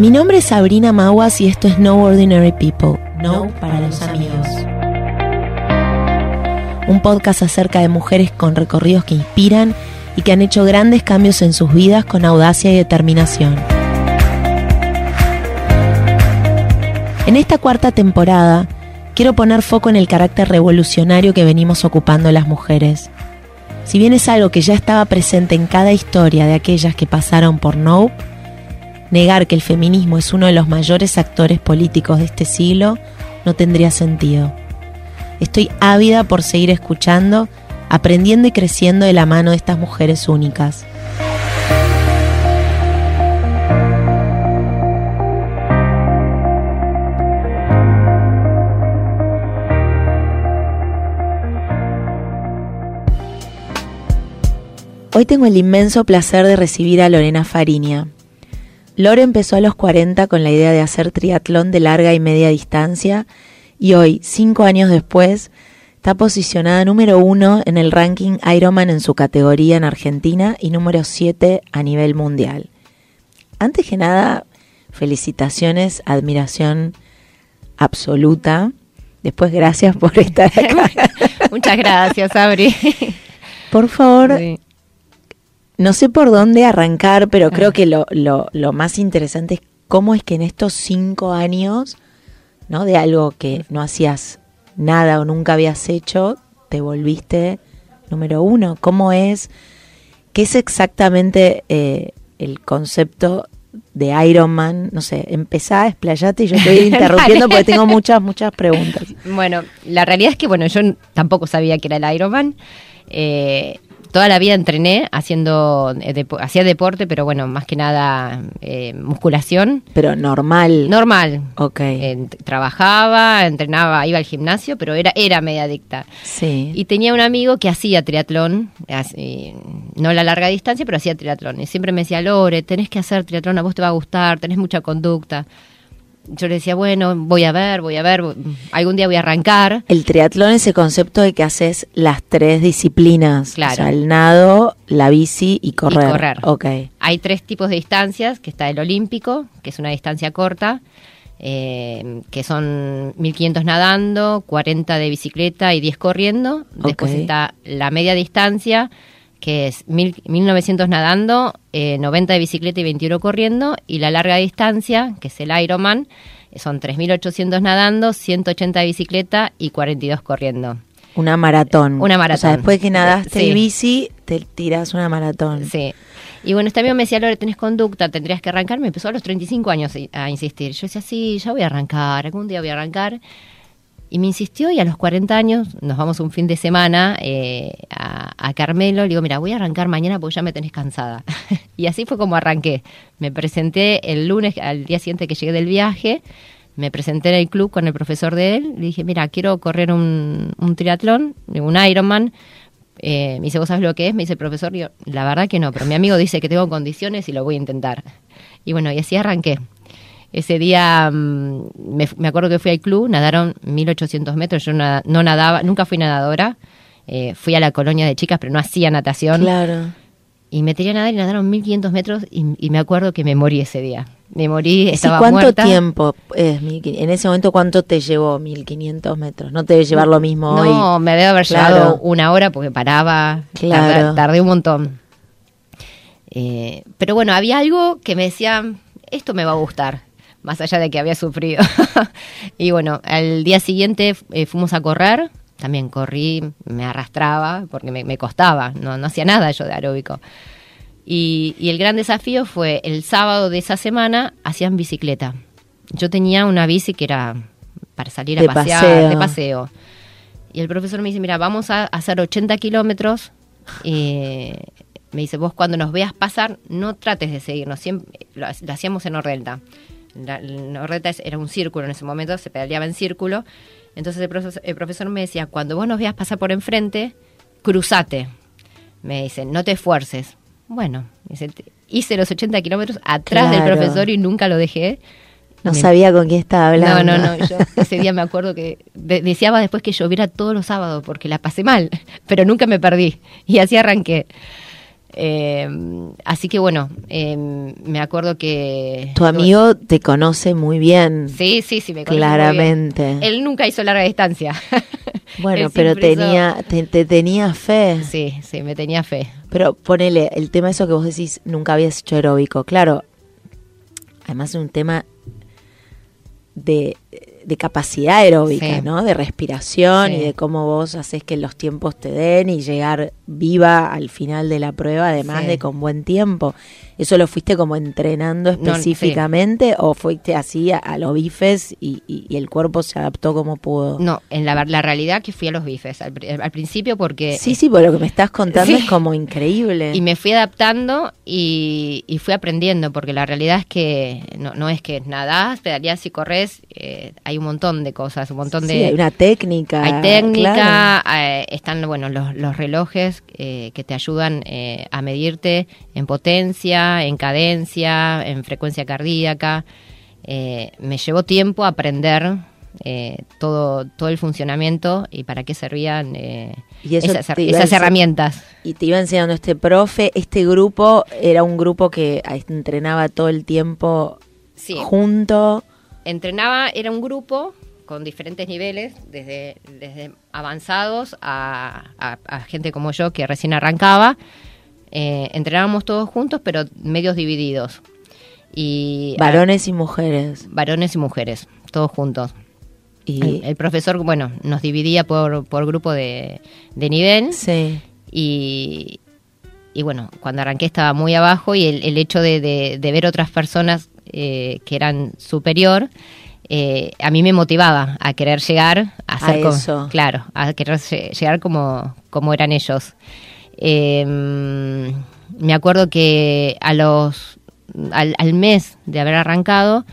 Mi nombre es Sabrina Maguas y esto es No Ordinary People, No para los amigos. Un podcast acerca de mujeres con recorridos que inspiran y que han hecho grandes cambios en sus vidas con audacia y determinación. En esta cuarta temporada, quiero poner foco en el carácter revolucionario que venimos ocupando las mujeres. Si bien es algo que ya estaba presente en cada historia de aquellas que pasaron por Nope, negar que el feminismo es uno de los mayores actores políticos de este siglo no tendría sentido. Estoy ávida por seguir escuchando, aprendiendo y creciendo de la mano de estas mujeres únicas. Hoy tengo el inmenso placer de recibir a Lorena Fariña. Lore empezó a los 40 con la idea de hacer triatlón de larga y media distancia y hoy, cinco años después, está posicionada número uno en el ranking Ironman en su categoría en Argentina y número 7 a nivel mundial. Antes que nada, felicitaciones, admiración absoluta. Después, gracias por estar acá. Muchas gracias, Abri. Por favor, no sé por dónde arrancar, pero creo que lo, lo, lo, más interesante es cómo es que en estos cinco años, ¿no? De algo que no hacías nada o nunca habías hecho, te volviste número uno. ¿Cómo es? ¿Qué es exactamente eh, el concepto de Iron Man? No sé, empezá, explayate y yo estoy interrumpiendo porque tengo muchas, muchas preguntas. Bueno, la realidad es que, bueno, yo tampoco sabía que era el Iron Man. Eh, toda la vida entrené haciendo eh, hacía deporte, pero bueno, más que nada eh, musculación. Pero normal. Normal. Ok. Eh, trabajaba, entrenaba, iba al gimnasio, pero era era media adicta. Sí. Y tenía un amigo que hacía triatlón, así, no la larga distancia, pero hacía triatlón. Y siempre me decía, Lore, tenés que hacer triatlón, a vos te va a gustar, tenés mucha conducta yo le decía, bueno, voy a ver, voy a ver, algún día voy a arrancar. El triatlón es el concepto de que haces las tres disciplinas. Claro. O sea, el nado, la bici y correr. Y correr. Ok. Hay tres tipos de distancias, que está el olímpico, que es una distancia corta, eh, que son 1500 nadando, 40 de bicicleta y 10 corriendo. Después está la media distancia, que es mil, 1900 nadando, eh, 90 de bicicleta y 21 corriendo, y la larga distancia, que es el Ironman, son 3800 nadando, 180 de bicicleta y 42 corriendo. Una maratón. Una maratón. O sea, después que nadaste Sí. y bici, te tiras una maratón. Sí. Y bueno, este amigo me decía, Lore, tenés conducta, tendrías que arrancar. Me empezó a los 35 años a insistir. Yo decía, sí, ya voy a arrancar, algún día voy a arrancar. Y me insistió y a los 40 años nos vamos un fin de semana eh, a, a, Carmelo. Le digo, mira, voy a arrancar mañana porque ya me tenés cansada. y así fue como arranqué. Me presenté el lunes, al día siguiente que llegué del viaje, me presenté en el club con el profesor de él. Le dije, mira, quiero correr un, un triatlón, un Ironman. Eh, me dice, ¿vos sabes lo que es? Me dice el profesor, yo, la verdad que no, pero mi amigo dice que tengo condiciones y lo voy a intentar. Y bueno, y así arranqué. Ese día mmm, me, me, acuerdo que fui al club, nadaron 1800 metros, yo no nadaba, nunca fui nadadora, eh, fui a la colonia de chicas, pero no hacía natación. Claro. Y me tiré a nadar y nadaron 1500 metros y, y me acuerdo que me morí ese día. Me morí, estaba ¿Cuánto muerta. tiempo es en ese momento cuánto te llevó 1500 metros? No te debe llevar lo mismo no, hoy. No, me debe haber claro. llevado una hora porque paraba, claro. tardé, tardé un montón. Eh, pero bueno, había algo que me decía, esto me va a gustar, más allá de que había sufrido. y bueno, al día siguiente eh, fuimos a correr, también corrí, me arrastraba porque me, me costaba, no, no, hacía nada yo de aeróbico. Y, y, el gran desafío fue el sábado de esa semana hacían bicicleta. Yo tenía una bici que era para salir a de pasear, paseo. de paseo. Y el profesor me dice, mira, vamos a hacer 80 kilómetros. Me dice, vos cuando nos veas pasar, no trates de seguirnos. Siempre, lo, lo hacíamos en Ordelta. La, la Ordelta era un círculo en ese momento, se pedaleaba en círculo. Entonces el profesor, el profesor me decía, cuando vos nos veas pasar por enfrente, cruzate. Me dice, no te esfuerces. Bueno, hice los 80 kilómetros atrás Claro. del profesor y nunca lo dejé. No Me- sabía con quién estaba hablando. No, no, no. Yo ese día me acuerdo que de- deseaba después que lloviera todos los sábados porque la pasé mal, pero nunca me perdí. Y así arranqué. Eh, así que bueno, eh, me acuerdo que... Tu amigo te conoce muy bien. Sí, sí, sí, me conoce Claramente. Muy bien. Él nunca hizo larga distancia. Bueno, pero tenía, te, tenía fe. Sí, sí, me tenía fe. Pero ponele, el tema eso que vos decís, nunca habías hecho aeróbico. Claro, además es un tema de de capacidad aeróbica, ¿no? De respiración y de cómo vos haces que los tiempos te den y llegar viva al final de la prueba, además de con buen tiempo. ¿Eso lo fuiste como entrenando específicamente o fuiste así a, los bifes y, el cuerpo se adaptó como pudo? No, en la, la realidad que fui a los bifes al, principio porque... Sí, sí, por lo que me estás contando es como increíble. Y me fui adaptando y, fui aprendiendo porque la realidad es que no, no es que nadás, pedaleás y corres, eh, hay un montón de cosas, un montón de... Sí, hay una técnica. Hay técnica, eh, están bueno los, los relojes eh, que te ayudan a medirte en potencia, en cadencia, en frecuencia cardíaca. Eh, me llevó tiempo aprender eh, todo, todo el funcionamiento y para qué servían eh, esas, herramientas. Y te iba enseñando este profe, este grupo era un grupo que entrenaba todo el tiempo junto. Entrenaba, era un grupo con diferentes niveles, desde, desde avanzados a, a gente como yo que recién arrancaba. Eh, entrenábamos todos juntos, pero medios divididos. Y, varones y mujeres. Varones y mujeres, todos juntos. Y el, profesor, bueno, nos dividía por, por grupo de, de nivel. Sí. Y, y bueno, cuando arranqué estaba muy abajo y el, el hecho de, de, ver otras personas eh, que eran superior, eh, a mí me motivaba a querer llegar a, hacer eso. claro, a querer llegar como, como eran ellos. Eh, me acuerdo que a los al, mes de haber arrancado,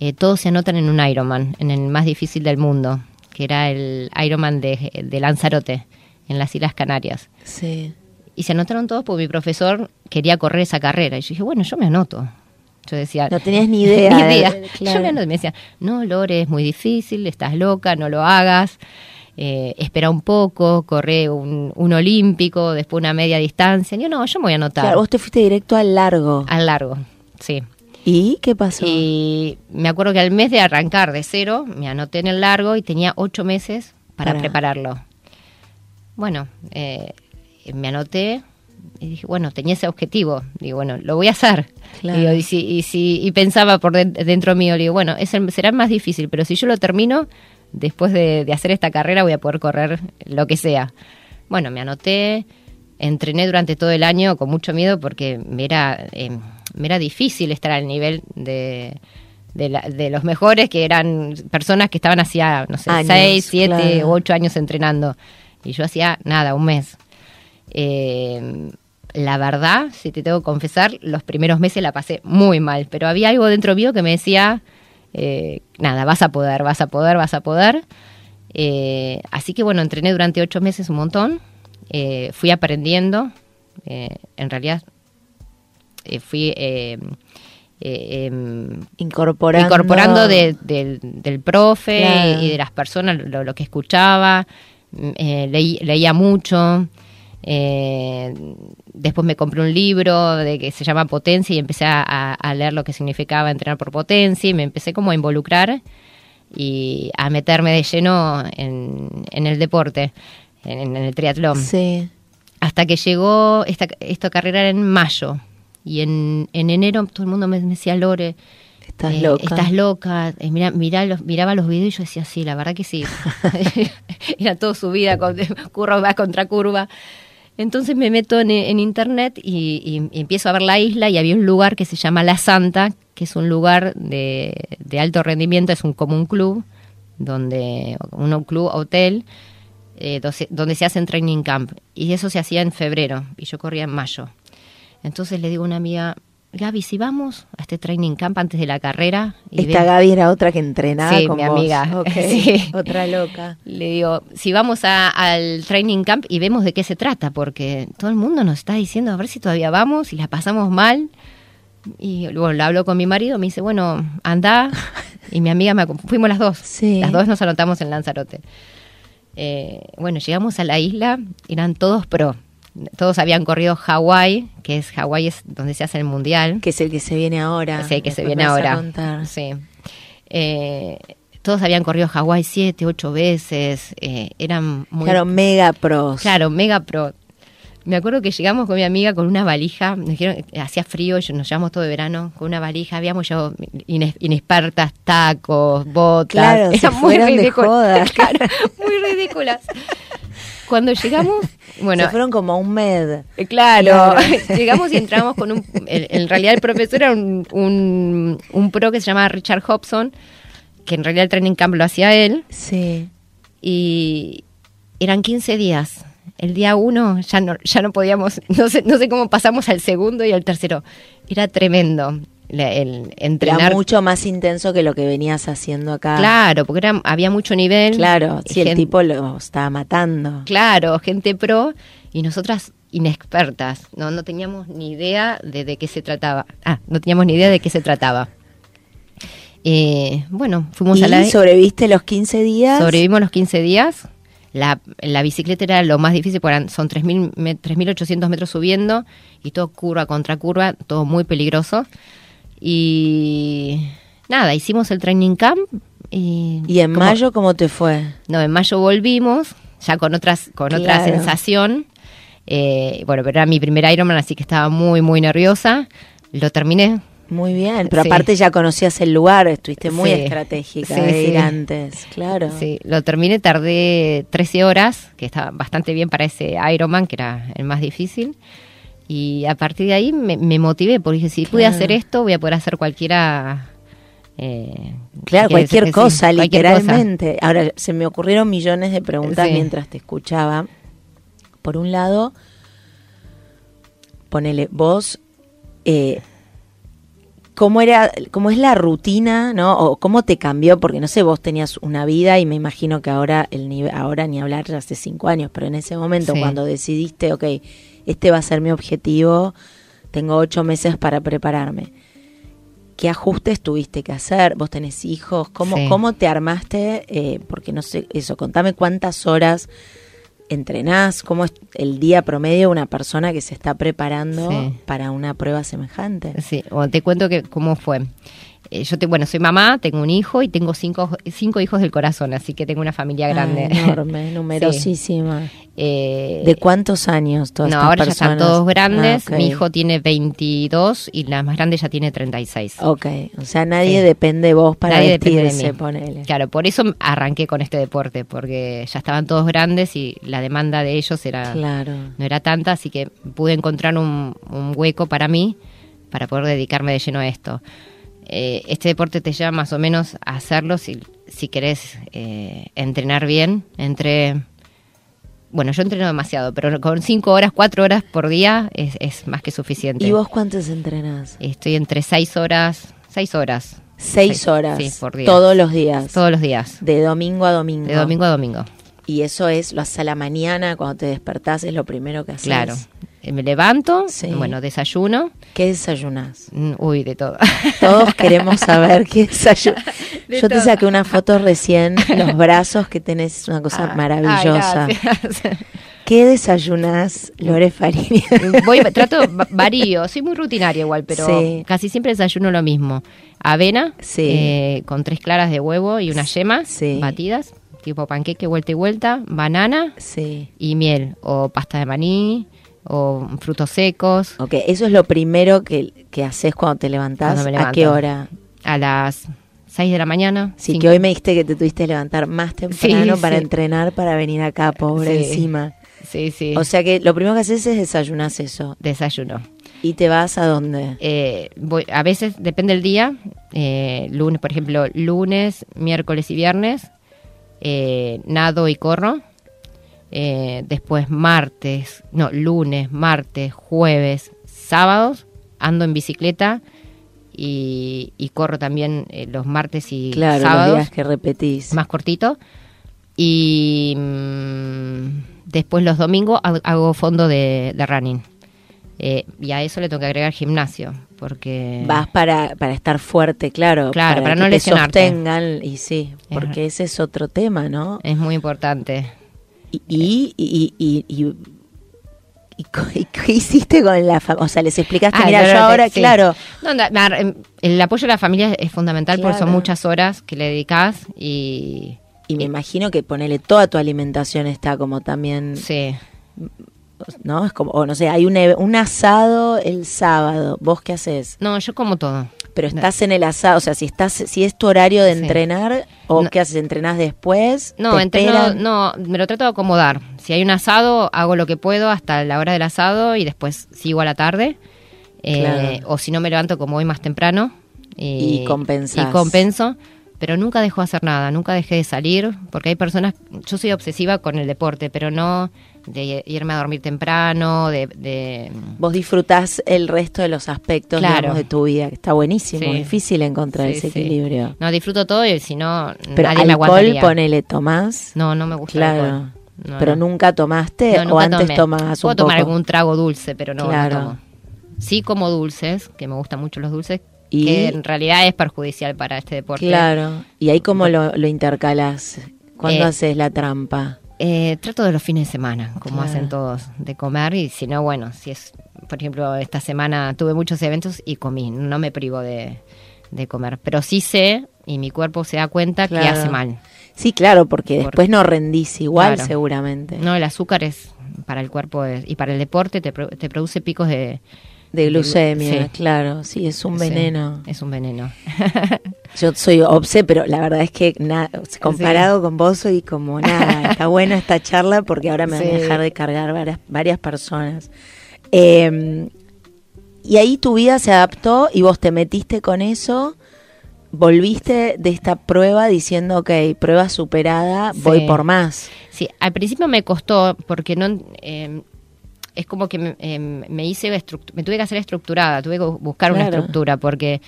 eh, todos se anotan en un Ironman, en el más difícil del mundo, que era el Ironman de, de Lanzarote, en las Islas Canarias. Sí. Y se anotaron todos porque mi profesor quería correr esa carrera. Y yo dije, bueno, yo me anoto. Yo decía... No tenías ni idea. ni idea. Yo me decía, no, Lore, es muy difícil, estás loca, no lo hagas eh, espera un poco, corre un, olímpico, después una media distancia. Yo no, yo me voy a anotar. Claro, vos te fuiste directo al largo. Al largo, sí. ¿Y qué pasó? Y me acuerdo que al mes de arrancar de cero, me anoté en el largo y tenía ocho meses para, prepararlo. Bueno, eh, me anoté y dije, bueno, tenía ese objetivo. Digo, bueno, lo voy a hacer. y, si, y, si, y pensaba por dentro mío, digo, bueno, es será más difícil, pero si yo lo termino, después de, hacer esta carrera voy a poder correr lo que sea. Bueno, me anoté, entrené durante todo el año con mucho miedo porque me era, eh, me era difícil estar al nivel de, de, los mejores, que eran personas que estaban hacía, no sé, seis, siete u ocho años entrenando. Y yo hacía nada, un mes. Eh, la verdad, si te tengo que confesar, los primeros meses la pasé muy mal, pero había algo dentro mío que me decía, eh, nada, vas a poder, vas a poder, vas a poder. Eh, así que bueno, entrené durante ocho meses un montón, eh, fui aprendiendo, en realidad fui em, incorporando, incorporando del profe y de las personas lo, que escuchaba, leía mucho. Eh, después me compré un libro de que se llama Potencia y empecé a, leer lo que significaba entrenar por potencia y me empecé como a involucrar y a meterme de lleno en, el deporte, en, el triatlón. Sí. Hasta que llegó esta, esta carrera en mayo y en, enero todo el mundo me decía, Lore, Estás eh, loca. Estás loca. Eh, mira, los, miraba los videos y yo decía, sí, la verdad que sí. Era todo subida, con, curva contra curva. Entonces me meto en, internet y, empiezo a ver la isla y había un lugar que se llama La Santa, que es un lugar de, alto rendimiento, es un como un club, donde un club hotel, eh, donde se hacen training camp. Y eso se hacía en febrero y yo corría en mayo. Entonces le digo a una amiga, Gaby, si vamos a este training camp antes de la carrera. Esta Gaby era otra que entrenaba sí, mi amiga. Otra loca. Le digo, si vamos al training camp y vemos de qué se trata, porque todo el mundo nos está diciendo a ver si todavía vamos y la pasamos mal. Y luego lo hablo con mi marido, me dice, bueno, anda. Y mi amiga, me, fuimos las dos. Las dos nos anotamos en Lanzarote. Eh, bueno, llegamos a la isla, eran todos pro todos habían corrido Hawái, que es Hawái es donde se hace el mundial. Que es el que se viene ahora. Sí, que se viene ahora. Sí. Eh, todos habían corrido Hawái siete, ocho veces. eh, eran muy. Claro, mega pros. Claro, mega pro. Me acuerdo que llegamos con mi amiga con una valija, nos dijeron, hacía frío, nos llevamos todo de verano con una valija, habíamos llevado inexpertas, tacos, botas, Claro, eran muy ridículas. Claro, muy ridículas. Cuando llegamos, bueno, se fueron como a un med. eh, Claro, Claro. llegamos y entramos con un... En, en realidad el profesor era un, un, un pro que se llamaba Richard Hobson, que en realidad el training camp lo hacía él, Sí. y eran 15 días. El día uno ya no, ya no podíamos, no sé, no sé cómo pasamos al segundo y al tercero. Era tremendo el entrenar. Era mucho más intenso que lo que venías haciendo acá. Claro, porque era, había mucho nivel. Claro, si el tipo lo estaba matando. Claro, gente pro y nosotras inexpertas, no, no teníamos ni idea de, de qué se trataba. Ah, no teníamos ni idea de qué se trataba. Eh, bueno, fuimos ¿Y a la... sobreviviste los 15 días? Sobrevivimos los 15 días. La, la bicicleta era lo más difícil, porque son 3.000 me- 3.800 metros subiendo y todo curva contra curva, todo muy peligroso. Y nada, hicimos el training camp. Y, ¿Y en mayo cómo te fue? no, en mayo volvimos, ya con otras, con otra sensación. Eh, bueno, pero era mi primer Ironman, así que estaba muy, muy nerviosa. Lo terminé. Muy bien, pero Sí. aparte ya conocías el lugar, estuviste muy Sí. estratégica Sí, de ir antes, claro. Sí, lo terminé, tardé 13 horas, que estaba bastante bien para ese Ironman, que era el más difícil. Y a partir de ahí me, me motivé, porque dije, si pude hacer esto, voy a poder hacer cualquiera. eh, Claro, cualquier sí, cosa, cualquier cosa. literalmente. Ahora, se me ocurrieron millones de preguntas Sí. mientras te escuchaba. Por un lado, ponele, vos, eh, ¿cómo era, cómo es la rutina, no? O cómo te cambió, porque no sé, vos tenías una vida y me imagino que ahora, el nivel, ahora ni hablar, ya hace cinco años, pero en ese momento Sí. cuando decidiste, ok, este va a ser mi objetivo, tengo ocho meses para prepararme. ¿Qué ajustes tuviste que hacer? ¿Vos tenés hijos? ¿Cómo, Sí. cómo te armaste? Eh, porque no sé, eso, contame cuántas horas entrenás, cómo es el día promedio de una persona que se está preparando Sí. para una prueba semejante. Sí, bueno, te cuento que cómo fue. Eh, yo te, bueno, soy mamá, tengo un hijo y tengo cinco, cinco hijos del corazón, así que tengo una familia grande. Enorme, numerosísima. Eh, ¿De cuántos años todas no, estas ahora ya están todos grandes. Ah. Mi hijo tiene 22 y la más grande ya tiene 36. Ok, o sea, nadie Sí. depende de vos para Nadie depende de vestirse, mí. ponele. Claro, por eso arranqué con este deporte, porque ya estaban todos grandes y la demanda de ellos era Claro. no era tanta, así que pude encontrar un, un hueco para mí para poder dedicarme de lleno a esto. Eh, este deporte te lleva más o menos a hacerlo si, si querés eh, entrenar bien, entre... Bueno, yo entreno demasiado, pero con cinco horas, cuatro horas por día es, es más que suficiente. ¿Y vos cuántos entrenás? Estoy entre seis horas, seis horas. Seis Seis- horas. sí, por día. Todos los días. Todos los días. De domingo a domingo. De domingo a domingo. Y eso es, lo haces a la mañana, cuando te despertás, es lo primero que haces. Claro. Eh, Me levanto, Sí. bueno, desayuno. ¿Qué desayunás? Mm, Uy, de todo. Todos queremos saber qué desayunas. De Yo te saqué una foto recién, los brazos que tenés, es una cosa Ah, maravillosa. ah. ¿Qué desayunás, Lore Farini? Voy, trato, va- varío, soy muy rutinaria igual, pero Sí. casi siempre desayuno lo mismo. Avena, Sí. eh, con tres claras de huevo y unas yemas Sí. batidas, tipo panqueque vuelta y vuelta, banana sí. y miel, o pasta de maní, o frutos secos, Ok, eso es lo primero que, que haces cuando te levantás. Cuando me ¿A qué hora? a las 6 de la mañana. Sí, cinco. que hoy me dijiste que te tuviste que levantar más temprano Sí, para sí. entrenar, para venir acá, pobre Sí. encima. Sí, sí, O sea que lo primero que haces es desayunas eso. desayuno. ¿Y te vas a dónde? Eh, voy, a veces depende del día. eh, lunes, por ejemplo, lunes, miércoles y viernes, eh, nado y corro. Eh, después martes, no, lunes, martes, jueves, sábados, ando en bicicleta y, y corro también eh, los martes y claro, sábados los días que repetís. más cortito. Y mm, después los domingos ha- hago fondo de, de running. Eh, y a eso le tengo que agregar gimnasio, porque... Vas para, para estar fuerte, claro. Claro, para que no te lesionarte. sostengan, y sí, porque ese es otro tema, ¿no? Es muy importante. Y, y, y, y, y- ¿Y, co- y qué hiciste con la familia? O sea, les explicaste, Ah, mira, no, yo no, ahora, sí. claro, No, na- em, el apoyo de la familia es fundamental porque son Claro. muchas horas que le dedicas y y me imagino que ponele toda tu alimentación está como también, sí. ¿no? Es como, o no sé, hay un, e- un asado el sábado, ¿vos qué haces? No, yo como todo. Pero estás en el asado, o sea, si estás, si es tu horario de Sí. entrenar, o No. qué haces, entrenás después, No, ¿Te entreno- no, me lo trato de acomodar. Si hay un asado, hago lo que puedo hasta la hora del asado y después sigo a la tarde. Eh, Claro. O si no, me levanto como hoy más temprano. Y compensás. Y compenso. Pero nunca dejo de hacer nada, nunca dejé de salir, porque hay personas, yo soy obsesiva con el deporte, pero no de irme a dormir temprano, de... de Vos disfrutás el resto de los aspectos Claro. digamos, de tu vida, que está buenísimo, Sí. difícil encontrar Sí, ese sí. equilibrio. No, disfruto todo y si no, Pero nadie alcohol, ponele, tomás. No, no me gusta el Claro. alcohol. No, pero no. nunca tomaste No, o antes tomé. Puedo un tomar poco. algún trago dulce, pero no, Claro. tomo. Sí como dulces, que me gustan mucho los dulces, Y- que en realidad es perjudicial para este deporte. Claro. Y ahí cómo lo, lo intercalás. ¿Cuándo Eh, haces la trampa? Eh, trato de los fines de semana, como Claro. hacen todos, de comer y si no, bueno, si es, por ejemplo, esta semana tuve muchos eventos y comí, no me privo de, de comer, pero sí sé y mi cuerpo se da cuenta que hace mal. Sí, claro, porque Porque- después no rendís igual, Claro. seguramente. No, el azúcar es para el cuerpo es- y para el deporte te, te produce picos de... De glucemia, Sí. claro. Sí, es un sí, veneno. es un veneno. Yo soy obse, pero la verdad es que na- comparado con vos soy como nada. Está buena esta charla porque ahora me van a dejar de cargar varias, varias personas. Eh, y ahí tu vida se adaptó y vos te metiste con eso. Volviste de esta prueba diciendo, ok, prueba superada, voy por más. Sí, al principio me costó porque no eh, es como que me, eh, me hice me tuve que hacer estructurada, tuve que buscar una estructura porque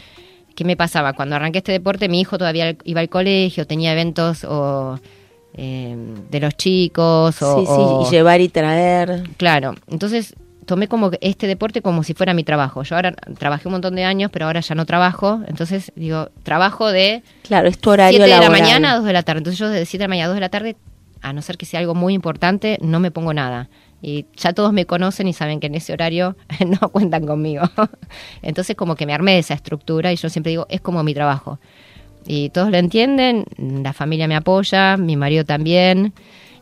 ¿qué me pasaba? Cuando arranqué este deporte mi hijo todavía iba al colegio, tenía eventos o eh, de los chicos o, sí, sí, o- y llevar y traer. claro, entonces tomé como este deporte como si fuera mi trabajo. Yo ahora trabajé un montón de años, pero ahora ya no trabajo, entonces digo, trabajo de Claro, es tu horario 7 de la mañana a 2 de la tarde. Entonces yo de 7 de la mañana a 2 de la tarde, a no ser que sea algo muy importante, no me pongo nada. Y ya todos me conocen y saben que en ese horario no cuentan conmigo. Entonces como que me armé de esa estructura y yo siempre digo, es como mi trabajo. Y todos lo entienden, la familia me apoya, mi marido también.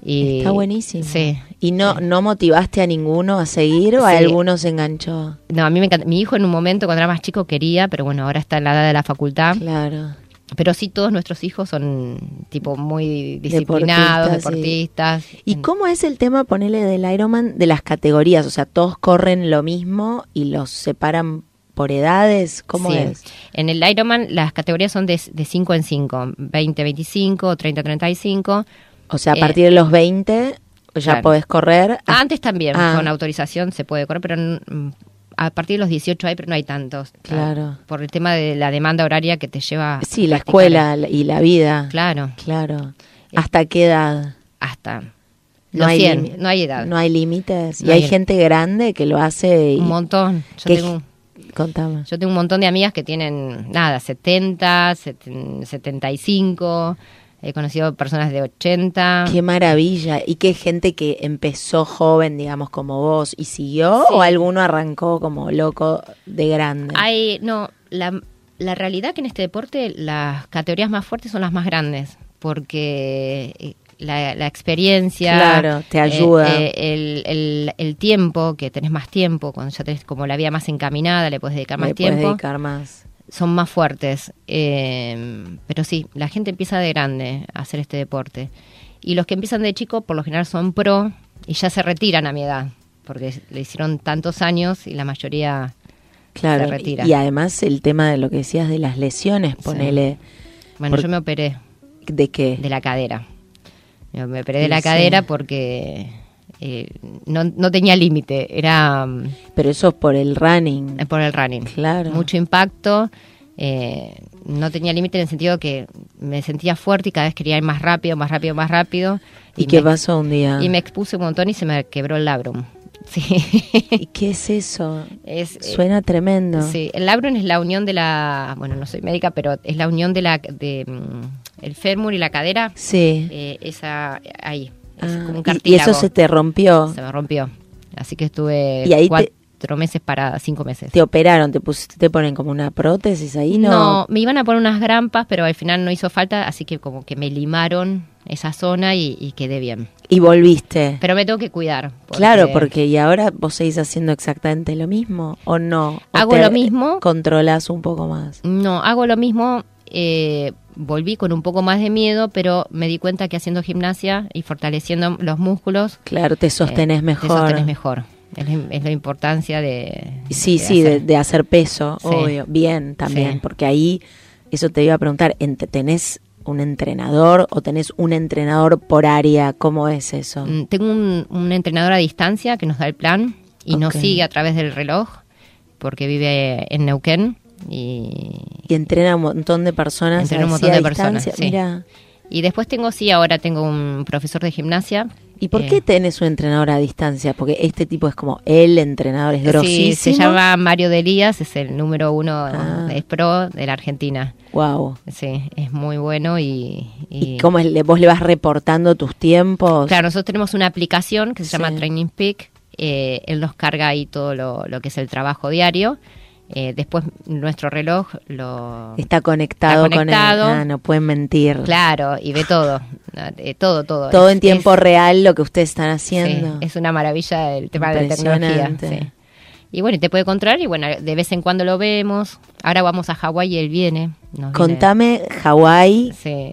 Y, Está buenísimo. Sí. ¿Y no, no motivaste a ninguno a seguir o a Sí. alguno se enganchó? No, a mí me encanta. Mi hijo en un momento cuando era más chico quería, pero bueno, ahora está en la edad de la facultad. Claro. Pero sí, todos nuestros hijos son tipo muy disciplinados, Deportistas, deportistas. ¿Y cómo es el tema, ponele, del Ironman de las categorías? O sea, todos corren lo mismo y los separan por edades. ¿Cómo Sí. es? En el Ironman las categorías son de 5 en 5, 20, 25, 30, 35. O sea, a Eh, partir de los 20 ya claro. podés correr. Ah, Antes también, Ah. con autorización se puede correr, pero mm, a partir de los 18 hay, pero no hay tantos. Claro. Por el tema de la demanda horaria que te lleva. Sí, la escuela y la vida. Claro, Claro. ¿Hasta qué edad? hasta No hay 100, límite. no hay edad. No hay límites. Y hay hay- gente grande que lo hace. Y... Un montón. Yo ¿Qué- tengo, Contame. yo tengo un montón de amigas que tienen, nada, 70, seten- 75. He conocido personas de 80. Qué maravilla. ¿Y qué gente que empezó joven, digamos, como vos y siguió? Sí. ¿O alguno arrancó como loco de grande? Hay, no, la, la realidad que en este deporte las categorías más fuertes son las más grandes, porque eh, la, la experiencia... Claro, te eh, ayuda. eh, el, el- el tiempo, que tenés más tiempo, cuando ya tenés como la vida más encaminada, le puedes dedicar más Le puedes tiempo, dedicar más. Son más fuertes. Eh, pero sí, la gente empieza de grande a hacer este deporte. Y los que empiezan de chico, por lo general son pro y ya se retiran a mi edad, porque le hicieron tantos años y la mayoría... Claro. Se retira. Y además el tema de lo que decías de las lesiones, ponele. Bueno, Por- yo me operé ¿De qué? de la cadera. Me me operé de la sí. cadera porque eh, no, no tenía límite, era mm, Pero eso es por el running. por el running. Claro. Mucho impacto, eh, no tenía límite en el sentido que me sentía fuerte y cada vez quería ir más rápido, más rápido, más rápido. ¿Y, qué me, pasó un día? Y me expuse un montón y se me quebró el labrum. Sí. ¿Y qué es eso? Es, eh, Suena tremendo. Sí, el labrum es la unión de la, bueno, no soy médica, pero es la unión de la, de mm, el fémur y la cadera, Sí. eh, esa ahí, es Ah, como un y- eso se te rompió. Se me rompió. Así que estuve Y ahí te- cuatro meses para cinco meses. Te operaron, te, pusiste, te ponen como una prótesis ahí, ¿no? No, me iban a poner unas grampas, pero al final no hizo falta, así que como que me limaron esa zona y, y quedé bien. Y volviste. Pero me tengo que cuidar. Claro, porque y ahora vos seguís haciendo exactamente lo mismo o no. ¿O Hago lo mismo. Controlás un poco más. No, hago lo mismo. eh, volví con un poco más de miedo, pero me di cuenta que haciendo gimnasia y fortaleciendo los músculos... Claro, te sostenés eh, mejor. Te sostenés mejor. Es la, es la importancia de... Sí, de sí, de, hacer- de hacer peso, Sí. obvio. Bien también, Sí. porque ahí, eso te iba a preguntar, ¿tenés un entrenador o tenés un entrenador por área? ¿Cómo es eso? Mm, Tengo un, un entrenador a distancia que nos da el plan y nos sigue a través del reloj porque vive en Neuquén y, Y entrena a un montón de personas. Entrena un montón de personas, sí. Mira. y después tengo, sí, ahora tengo un profesor de gimnasia. ¿Y por eh, qué tenés un entrenador a distancia? Porque este tipo es como el entrenador, es Sí, grosísimo. se llama Mario Delías, es el número uno, Ah. es pro de la Argentina. Wow. Sí, es muy bueno y... ¿Y cómo ¿Vos le vas reportando tus tiempos? Claro, nosotros tenemos una aplicación que se Sí. llama Training Peak. eh, él nos carga ahí todo lo, lo que es el trabajo diario. Eh, después nuestro reloj lo... Está conectado, Está conectado. con él. Ah, no pueden mentir. Claro, y ve todo. eh, todo, todo. Todo Es- en tiempo es- real lo que ustedes están sí, haciendo. es una maravilla el tema de la tecnología. Sí. Y bueno, y te puede controlar y bueno, de vez en cuando lo vemos. Ahora vamos a Hawái y él viene- Contame, Hawái, Sí.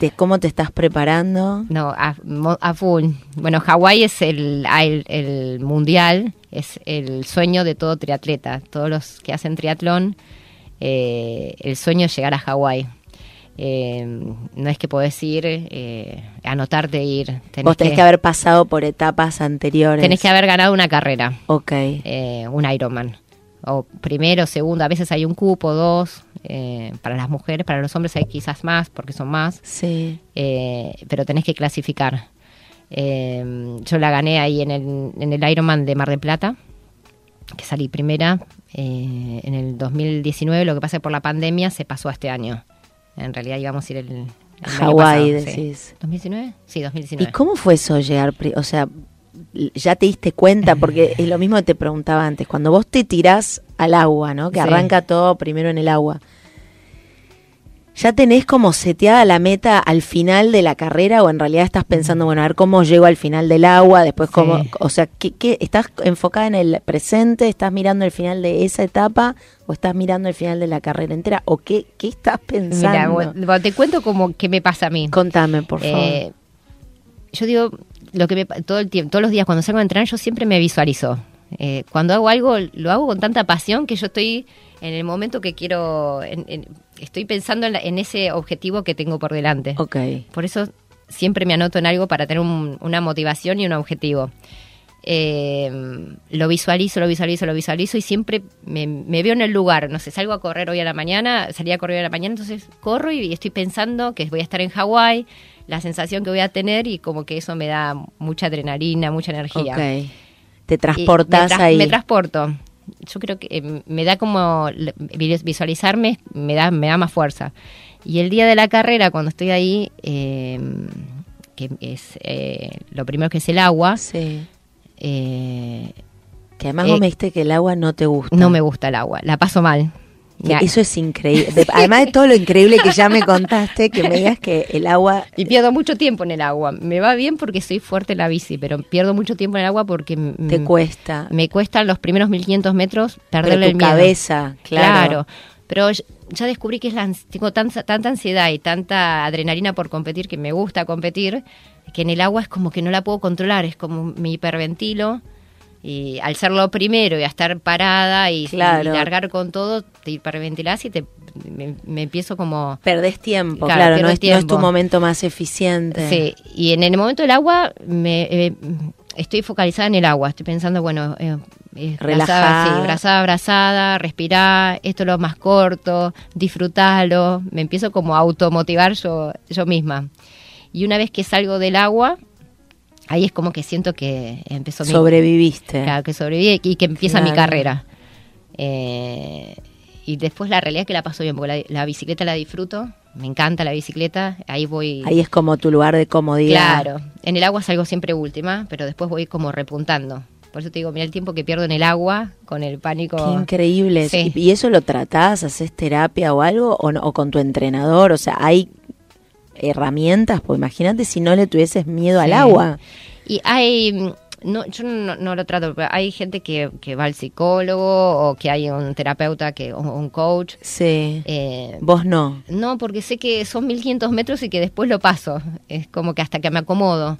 De cómo te estás preparando. No, a, a full. Bueno, Hawái es el, el, el mundial, es el sueño de todo triatleta. Todos los que hacen triatlón, eh, el sueño es llegar a Hawái. Eh, no es que podés ir, eh, anotarte e ir. Tenés Vos tenés que, haber pasado por etapas anteriores. tenés que haber ganado una carrera, Ok. eh, un Ironman. O primero, segundo, a veces hay un cupo, dos. Eh, para las mujeres, para los hombres hay quizás más, porque son más. Sí. eh, pero tenés que clasificar. Eh, yo la gané ahí en el, en el Ironman de Mar del Plata, que salí primera eh, en el 2019. Lo que pasa es que por la pandemia se pasó a este año. En realidad íbamos a ir el, el Hawái, pasado, sí. decís. ¿2019? Sí, ¿Y 2019. cómo fue eso llegar? O sea, ya te diste cuenta, porque es lo mismo que te preguntaba antes. Cuando vos te tirás al agua, ¿no? Que Sí. arranca todo primero en el agua. ¿Ya tenés como seteada la meta al final de la carrera o en realidad estás pensando, bueno, a ver cómo llego al final del agua, después Sí. cómo, o sea, ¿qué, qué- estás enfocada en el presente, estás mirando el final de esa etapa o estás mirando el final de la carrera entera o qué, qué estás pensando? Mira, te cuento como qué me pasa a mí. Contame, por favor. Eh, yo digo, lo que me, todo el tiempo, todos los días cuando salgo a entrenar, yo siempre me visualizo. Eh, cuando hago algo, lo hago con tanta pasión que yo estoy en el momento que quiero, en- en- estoy pensando en, la- en ese objetivo que tengo por delante. ok. Por eso siempre me anoto en algo para tener un- una motivación y un objetivo. Eh, lo visualizo, lo visualizo, lo visualizo y siempre me, me veo en el lugar. No sé, salgo a correr hoy a la mañana, salí a correr hoy a la mañana, entonces corro y estoy pensando que voy a estar en Hawái, la sensación que voy a tener y como que eso me da mucha adrenalina, mucha energía. Ok. Te Y transportás me tra- ahí. Me transporto. Yo creo que eh, me da como visualizarme, me da, me da más fuerza. Y el día de la carrera, cuando estoy ahí, eh, que es eh, lo primero que es el agua, Sí. eh, Que además Eh, vos me dijiste que el agua no te gusta. no me gusta el agua, la paso mal. Eso es increíble. De- además de todo lo increíble que ya me contaste, que me digas que el agua... Y pierdo mucho tiempo en el agua. Me va bien porque soy fuerte en la bici, pero pierdo mucho tiempo en el agua porque Te cuesta. me cuestan los primeros 1500 metros Pero perderle tu el miedo. cabeza, claro. Pero ya- descubrí que es la, tengo tanta, tanta ansiedad y tanta adrenalina por competir que me gusta competir, que en el agua es como que no la puedo controlar, es como me hiperventilo. Y al ser lo primero y a estar parada y, Claro. y largar con todo, te hiperventilás y te, me, me empiezo como... Perdés tiempo, Claro, claro, no, es, no es tu momento más eficiente. Sí, y en el momento del agua me, eh, estoy focalizada en el agua, estoy pensando, bueno, eh, eh, Relajada. brazada, sí, brazada, abrazada, respirar, esto es lo más corto, disfrutalo, me empiezo como a automotivar yo, yo misma. Y una vez que salgo del agua, ahí es como que siento que empezó mi, Sobreviviste. Claro, que sobreviví y que empieza mi carrera. Eh, y después la realidad es que la paso bien, porque la, la bicicleta la disfruto, me encanta la bicicleta, ahí voy... Ahí es como tu lugar de comodidad. Claro, en el agua salgo siempre última, pero después voy como repuntando. Por eso te digo, mira el tiempo que pierdo en el agua con el pánico. Qué increíble. Sí. ¿Y, y eso lo tratás? ¿Haces terapia o algo? ¿O, no- o con tu entrenador? O sea, ¿hay herramientas? Pues imagínate si no le tuvieses miedo al agua. Y hay, mm, no, yo no, no lo trato, pero hay gente que, que va al psicólogo o que hay un terapeuta, que, o un coach. Sí. Eh, Vos no. no, porque sé que son 1500 metros y que después lo paso. Es como que hasta que me acomodo.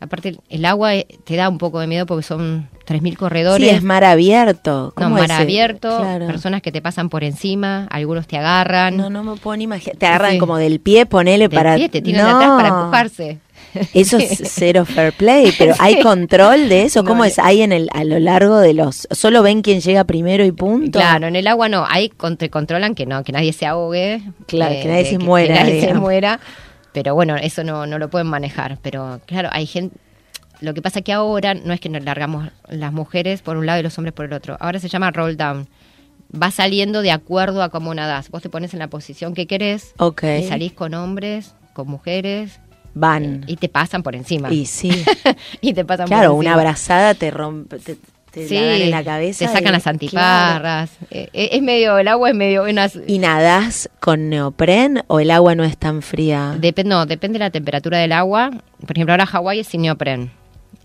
Aparte, el agua eh, te da un poco de miedo porque son 3000 corredores. Sí, es mar abierto. no, ¿Cómo mar es? abierto, Claro. personas que te pasan por encima, algunos te agarran. No, no me puedo ni imaginar. Te agarran Sí. como del pie, ponele del para. pie, te tiran de No. atrás para empujarse. Eso es cero fair play, pero ¿hay control de eso? No, ¿Cómo es? ¿Hay en el, a lo largo de los... ¿Solo ven quién llega primero y punto? Claro, en el agua no, ahí con- te controlan que no, que nadie se ahogue. eh, Claro, que nadie se que muera, nadie se muera. Pero bueno, eso no, no lo pueden manejar. Pero claro, hay gente. Lo que pasa que ahora no es que nos largamos las mujeres por un lado y los hombres por el otro. Ahora se llama roll down. Va saliendo de acuerdo a cómo nadás. Vos te pones en la posición que querés Ok. y salís con hombres, con mujeres Van. y te pasan por encima. Y sí. Y te pasan claro, por una encima. abrazada te rompe... Te, te la dan en la cabeza. Te sacan y- las antiparras. Eh, eh, es medio, el agua es medio unas. ¿Y nadás con neopren o el agua no es tan fría? Dep- no, depende de la temperatura del agua. Por ejemplo, ahora Hawái es sin neopren.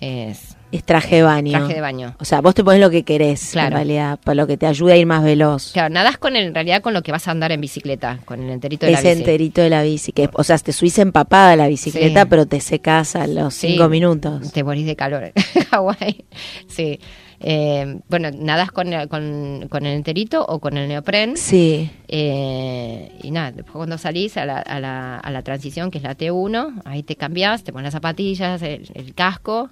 Es es traje de baño. traje de baño. O sea, vos te pones lo que querés, Claro. en realidad, para lo que te ayuda a ir más veloz. Claro, nadas con el- en realidad con lo que vas a andar en bicicleta, con el enterito de la Ese bici. enterito de la bici. Que, o sea, te subís empapada la bicicleta, Sí. pero te secás a los Sí, cinco minutos. Te morís de calor en Hawái. Sí. Eh, bueno, nadas con, con, con el enterito o con el neopren. Sí. Eh, y nada, después cuando salís a la, a, la, a la transición, que es la T1, ahí te cambias, te pones las zapatillas, el, el casco,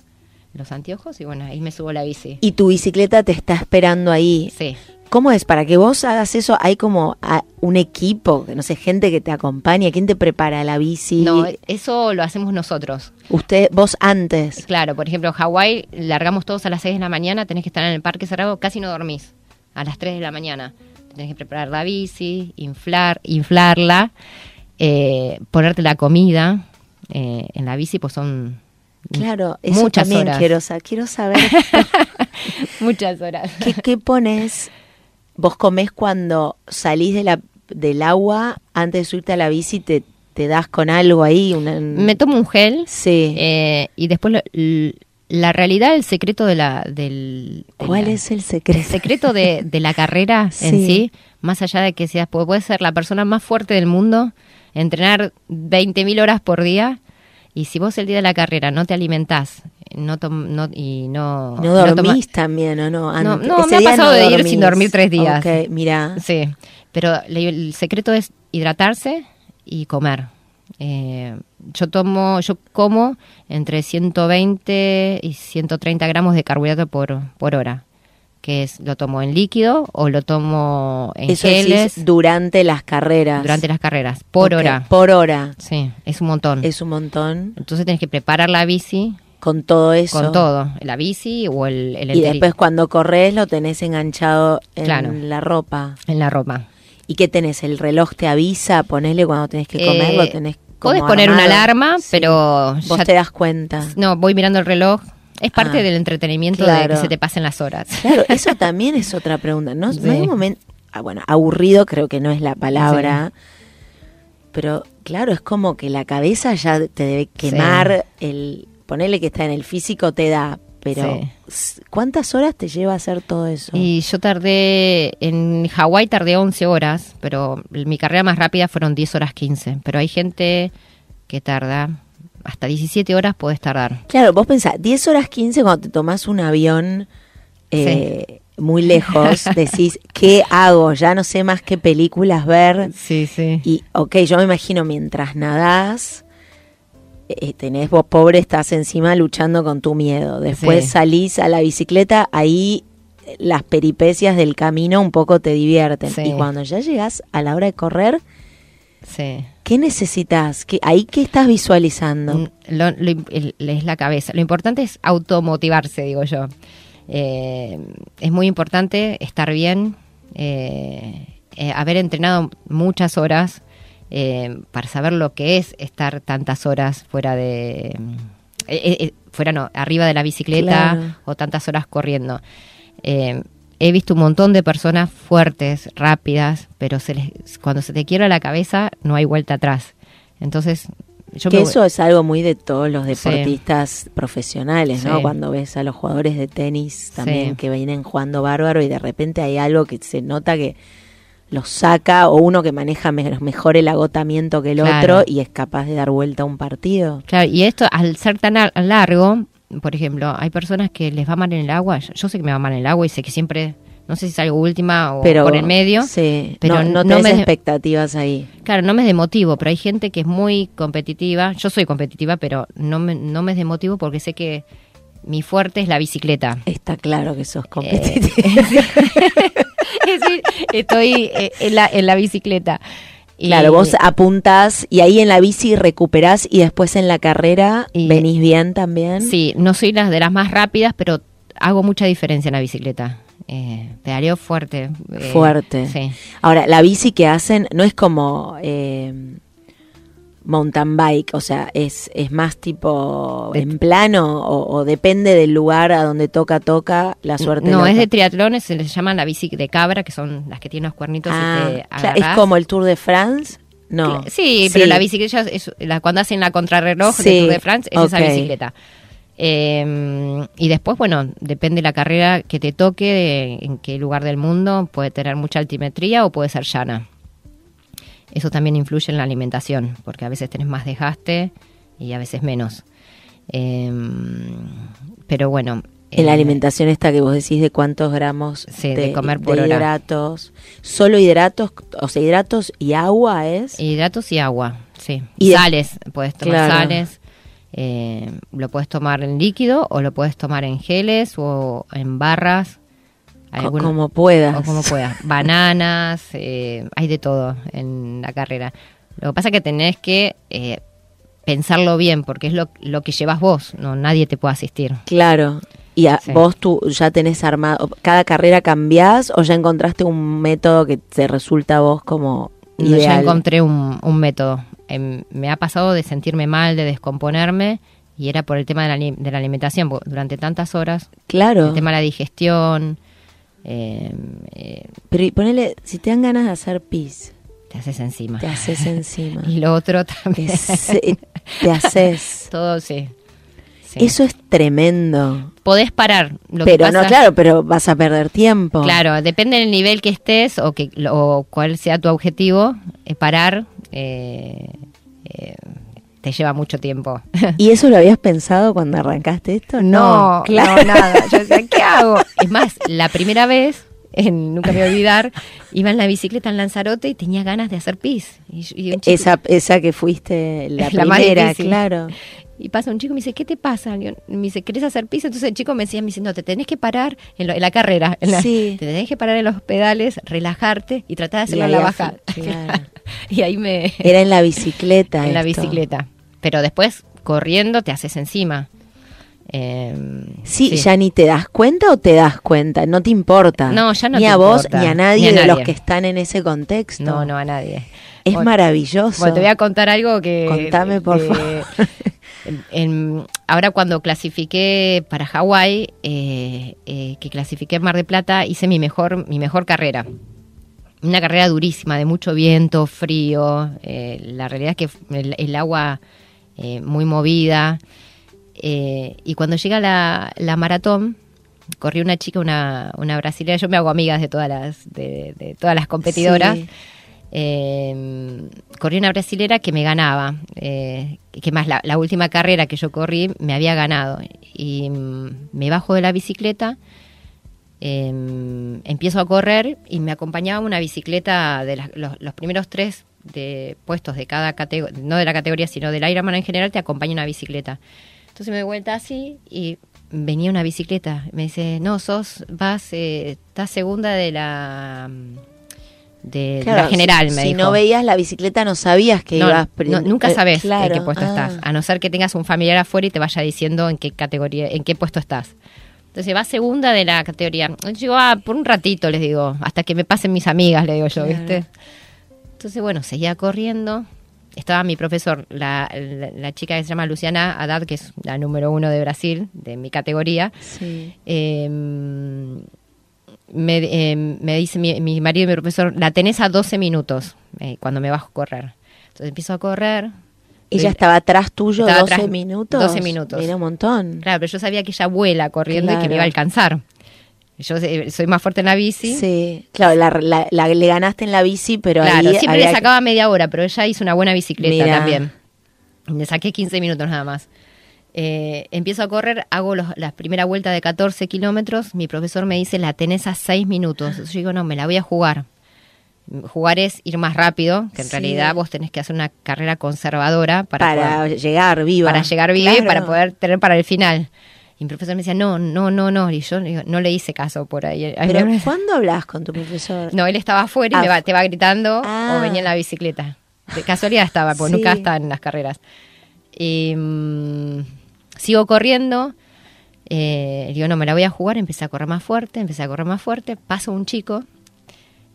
los anteojos y bueno, ahí me subo la bici. Y tu bicicleta te está esperando ahí. Sí. ¿Cómo es? Para que vos hagas eso, hay como ah, un equipo, no sé, gente que te acompaña. ¿Quién te prepara la bici? No, eso lo hacemos nosotros. Usted, vos antes. Claro, por ejemplo, Hawái largamos todos a las 6 de la mañana, tenés que estar en el parque cerrado, casi no dormís. A las 3 de la mañana. Tenés que preparar la bici, inflar, inflarla, eh, ponerte la comida eh, en la bici, pues son Claro, eso Muchas también horas. quiero, sa- quiero saber. muchas horas. ¿Qué, qué pones? ¿Vos comés cuando salís de la, del agua antes de subirte a la bici? ¿Te, te das con algo ahí? Una, Me tomo un gel Sí. eh, y después lo- la realidad, el secreto de la... Del, de ¿Cuál la- es el secreto? El secreto de, de la carrera en Sí. sí, más allá de que seas, pu- puedes ser la persona más fuerte del mundo, entrenar 20.000 horas por día, y si vos el día de la carrera no te alimentás no tom- no, y no... ¿No dormís también o no? No, Antes- no, me ha pasado de ir sin dormir tres días. Ok, mira. Sí, pero le- el secreto es hidratarse y comer. Eh, yo tomo, yo como entre 120 y 130 gramos de carbohidrato por, por hora, que es lo tomo en líquido o lo tomo en Eso geles decís durante las carreras. durante las carreras, por hora. Por hora. Sí, es un montón. Es un montón. Entonces tenés que preparar la bici Con todo eso. con todo, la bici o el, el Y después cuando corres lo tenés enganchado en Claro. la ropa. en la ropa. ¿Y qué tenés? ¿El reloj te avisa? Ponele cuando tenés que comer, Eh, lo tenés Podés poner una alarma, Sí. pero Vos ya- te das cuenta. No, voy mirando el reloj. Es parte Ah, del entretenimiento claro. de que se te pasen las horas. Claro, eso también es otra pregunta. No, no hay Sí. un momento, ah, bueno, aburrido creo que no es la palabra, pero claro, es como que la cabeza ya te debe quemar, el ponerle que está en el físico te da, pero Sí. ¿cuántas horas te lleva hacer todo eso? Y yo tardé, en Hawái tardé 11 horas, pero mi carrera más rápida fueron 10 horas 15. Pero hay gente que tarda hasta 17 horas, puedes tardar. Claro, vos pensás, 10 horas 15 cuando te tomás un avión eh, muy lejos, decís, ¿qué hago? Ya no sé más qué películas ver. Sí, sí. Y, ok, yo me imagino mientras nadás, eh, tenés vos pobre, estás encima luchando con tu miedo. Después Sí. salís a la bicicleta, ahí eh, las peripecias del camino un poco te divierten. Sí. Y cuando ya llegás a la hora de correr, sí. ¿qué necesitas? ¿Qué, ¿Ahí qué estás visualizando? Mm, lo- es la cabeza. Lo importante es automotivarse, digo yo. Eh, es muy importante estar bien, eh, haber entrenado muchas horas eh, para saber lo que es estar tantas horas fuera de, eh, eh, eh, fuera no, arriba de la bicicleta Claro. o tantas horas corriendo. Eh, he visto un montón de personas fuertes, rápidas, pero se les, cuando se te quiebra la cabeza no hay vuelta atrás. Entonces, yo que me- eso es algo muy de todos los Sí. deportistas profesionales, ¿no? Sí. Cuando ves a los jugadores de tenis también Sí. que vienen jugando bárbaro y de repente hay algo que se nota que los saca o uno que maneja me- mejor el agotamiento que el Claro. otro y es capaz de dar vuelta a un partido. Claro, y esto al ser tan lar- largo, por ejemplo, hay personas que les va mal en el agua. Yo, sé que me va mal en el agua y sé que siempre, no sé si salgo última o Pero por el medio. sí, pero no, no no me- expectativas ahí. Claro, no me es de motivo, pero hay gente que es muy competitiva. Yo soy competitiva, pero no me, no me es de motivo porque sé que mi fuerte es la bicicleta. Está claro que Eh, sos competitiva. es decir, estoy eh, en la, en la bicicleta. Y- Claro, vos apuntás y ahí en la bici recuperás y después en la carrera Y- venís bien también. Sí, no soy las de las más rápidas, pero hago mucha diferencia en la bicicleta. Eh, pedaleo fuerte. eh, Fuerte. Sí. Ahora, la bici que hacen no es como eh, mountain bike, o sea, es, es más tipo en plano o, o depende del lugar a donde toca, toca, la suerte. No, loca. es de triatlones, se les llaman la bici de cabra, que son las que tienen los cuernitos Ah, y te claro, es como el Tour de France. No. Sí, pero la bicicleta es la, cuando hacen la contrarreloj Sí, de Tour de France es esa bicicleta. Eh, y después, bueno, depende de la carrera que te toque, de en qué lugar del mundo, puede tener mucha altimetría o puede ser llana. Eso también influye en la alimentación, porque a veces tenés más desgaste y a veces menos. Eh, pero bueno. En la eh, alimentación esta que vos decís de cuántos gramos Sí, de comer por de hora. hidratos. Solo hidratos, o sea, hidratos y agua es. Hidratos y agua, sí. Y sales, puedes tomar Claro. sales. eh, lo puedes tomar en líquido o lo puedes tomar en geles o en barras. Como puedas. o como puedas. Bananas, eh, hay de todo en la carrera. Lo que pasa es que tenés que eh, pensarlo bien porque es lo, lo que llevas vos, no nadie te puede asistir. Claro. Y a- Sí. vos tú ya tenés armado, cada carrera cambiás o ya encontraste un método que te resulta a vos como No, ya ideal. encontré un, un método. Em, me ha pasado de sentirme mal, de descomponerme, y era por el tema de la, ali- de la alimentación, porque durante tantas horas, Claro. el tema de la digestión, em, eh, Pero ponele, si te dan ganas de hacer pis, te haces encima. te haces encima. Y lo otro también. te, haces. Todo, sí. Sí. Eso es tremendo. Podés parar. Lo que pero no, pasa- claro, pero vas a perder tiempo. Claro, depende del nivel que estés o, que, o cuál sea tu objetivo, eh, parar eh, eh, te lleva mucho tiempo. ¿Y eso lo habías pensado cuando arrancaste esto? No, claro. no, nada. Yo decía, ¿qué hago? Es más, la primera vez, en- nunca me voy a olvidar, iba en la bicicleta en Lanzarote y tenía ganas de hacer pis. Y, y un chico- Esa, esa que fuiste la, La primera, claro. y pasa un chico y me dice, ¿qué te pasa? Me dice, ¿querés hacer pis? Entonces el chico me decía, me dice, no, te tenés que parar en, lo- en la carrera. en la- Sí. Te tenés que parar en los pedales, relajarte y tratar de hacerlo a la baja. claro. y ahí me... Era en la bicicleta. en la bicicleta. Pero después, corriendo, te haces encima. Eh, Sí, ya ni te das cuenta o te das cuenta, no te importa. No, ya no Ni te a vos ni a nadie Ni a de los que están en ese contexto. No, no a nadie. Es Bueno, maravilloso. Bueno, te voy a contar algo que... Contame, por que- favor. en- en- ahora cuando clasifiqué para Hawái, eh, eh, que clasifiqué en Mar de Plata, hice mi mejor, mi mejor carrera. Una carrera durísima, de mucho viento, frío. eh, la realidad es que el, el agua eh, muy movida. Eh, y cuando llega la, la maratón, corrió una chica, una, una brasileña. Yo me hago amigas de todas las, de, de todas las competidoras. Sí. Eh, corrí una brasilera que me ganaba. Eh, que más la, la última carrera que yo corrí me había ganado. Y mm, me bajo de la bicicleta, eh, empiezo a correr y me acompañaba una bicicleta de los, los primeros tres de puestos de cada categoría, no de la categoría, sino del Ironman en general, te acompaña una bicicleta. Entonces me doy vuelta así y venía una bicicleta. Me dice, no, sos, vas, eh, estás segunda de la de, Claro, la general, si, me si dijo. no veías la bicicleta no sabías que No, ibas no, nunca eh, sabes claro, en qué puesto ah. estás, a no ser que tengas un familiar afuera y te vaya diciendo en qué categoría, en qué puesto estás. Entonces va segunda de la categoría. Yo digo, ah, por un ratito les digo, hasta que me pasen mis amigas, le digo yo, Claro. ¿viste? Entonces, bueno, seguía corriendo estaba mi profesor, la, la, la chica que se llama Luciana Haddad, que es la número uno de Brasil, de mi categoría. Sí. Eh, me, eh, me dice mi, mi marido y mi profesor, la tenés a 12 minutos eh, cuando me bajo a correr. Entonces empiezo a correr. Ella estaba atrás tuyo Estaba 12 atrás- minutos. 12 minutos. Era un montón. Claro, pero yo sabía que ella vuela corriendo y que me iba a alcanzar. Yo soy más fuerte en la bici. Sí. Claro, la, la- la- le ganaste en la bici, pero claro, ahí siempre le sacaba media hora, pero ella hizo una buena bicicleta también. Le saqué 15 minutos nada más. Eh, empiezo a correr, hago los- la primera vuelta de 14 kilómetros. Mi profesor me dice, la tenés a 6 minutos. Yo digo, no, me la voy a jugar. Jugar es ir más rápido, que en Sí. realidad vos tenés que hacer una carrera conservadora para, para, poder- llegar viva. para llegar viva y para poder tener para el final. Y mi profesor me decía, no, no, no, no. Y yo no le hice caso por ahí. Pero ¿cuándo hablas con tu profesor? no, él estaba afuera y Ah, me va, te va gritando Ah. o venía en la bicicleta. De casualidad estaba, porque Sí. nunca está en las carreras. Y, mm, sigo corriendo. Eh, digo, no, me la voy a jugar. Empecé a correr más fuerte, empecé a correr más fuerte. Pasa un chico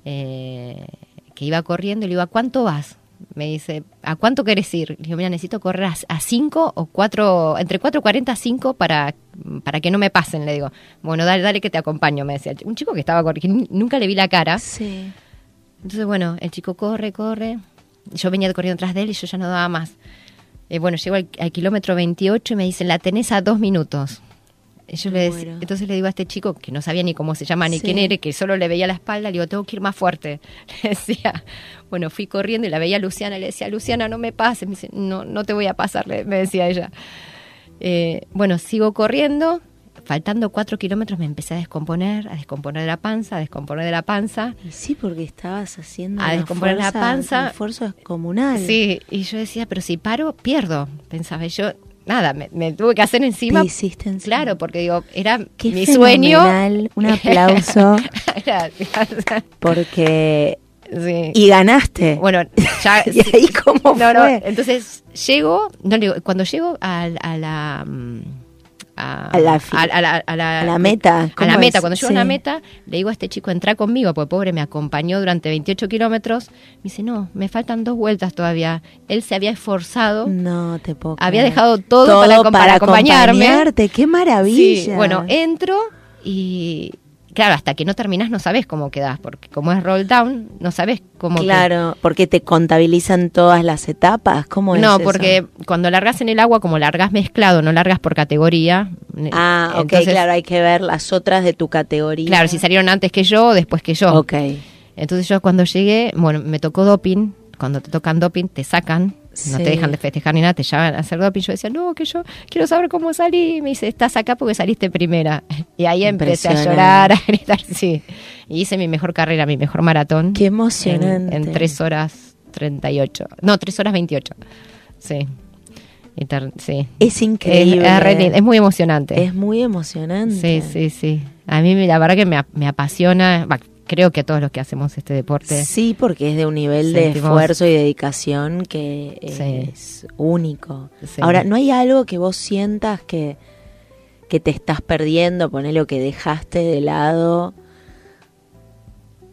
eh, que iba corriendo y le digo, ¿a cuánto vas? Me dice, ¿a cuánto querés ir? Le digo, mira, necesito correr a 5 o 4, entre 4.40 a 5 para, para que no me pasen, le digo. Bueno, dale, dale que te acompaño, me decía. Un chico que estaba corriendo, nunca le vi la cara. Sí. Entonces, bueno, el chico corre, corre. Yo venía corriendo atrás de él y yo ya no daba más. Eh, bueno, llego al, al kilómetro 28 y me dicen, la tenés a dos minutos. Yo le dec- muero. entonces le digo a este chico, que no sabía ni cómo se llama ni Sí. quién era, que solo le veía la espalda, le digo, tengo que ir más fuerte. Le decía, bueno, fui corriendo y la veía a Luciana, le decía, Luciana, no me pases. Me dice, no, no te voy a pasar, le- me decía ella. Eh, bueno, sigo corriendo. Faltando cuatro kilómetros me empecé a descomponer, a descomponer de la panza, a descomponer de la panza. Y sí, porque estabas haciendo A una descomponer la panza. un esfuerzo descomunal. Sí, y yo decía, pero si paro, pierdo. Pensaba yo, nada, me, me tuve que hacer encima. Te hiciste encima. Claro, porque digo, era Qué mi sueño. Un aplauso. Porque... Sí. Y ganaste. bueno, ya. ¿Y ahí cómo no, no, fue? entonces llego, no digo, cuando llego a, a la. mm, A, A la fi- a, a la, a la- a la meta, A ¿cómo la meta. Cuando llego Sí. a la meta, le digo a este chico, entra conmigo, porque pobre me acompañó durante 28 kilómetros. Me dice, no, me faltan dos vueltas todavía. Él se había esforzado. No te puedo Había creer. dejado todo para acom- para acompañarme. acompañarte. Qué maravilla. Sí, bueno, entro y claro, hasta que no terminás no sabes cómo quedás, porque como es roll down, no sabes cómo que- Claro, porque te contabilizan todas las etapas. ¿Cómo es No, eso? porque cuando largas en el agua, como largas mezclado, no largas por categoría. Ah, ok, entonces, claro, hay que ver las otras de tu categoría. Claro, si salieron antes que yo o después que yo. Ok. Entonces yo cuando llegué, bueno, me tocó doping. Cuando te tocan doping, te sacan. No Sí. te dejan de festejar ni nada, te llevan a hacer doping. Yo decía, no, que yo quiero saber cómo salí. Y me dice, estás acá porque saliste primera. Y ahí empecé a llorar, a gritar, sí. Y hice mi mejor carrera, mi mejor maratón. Qué en, emocionante. en 3 horas 38. No, 3 horas 28. Sí. Sí. Es increíble. es es muy emocionante. Es muy emocionante. Sí, sí, sí. A mí la verdad que me, me apasiona. Creo que a todos los que hacemos este deporte. Sí, porque es de un nivel de esfuerzo y dedicación que Sí. es único. Sí. Ahora, ¿no hay algo que vos sientas que, que te estás perdiendo? Poner lo que dejaste de lado.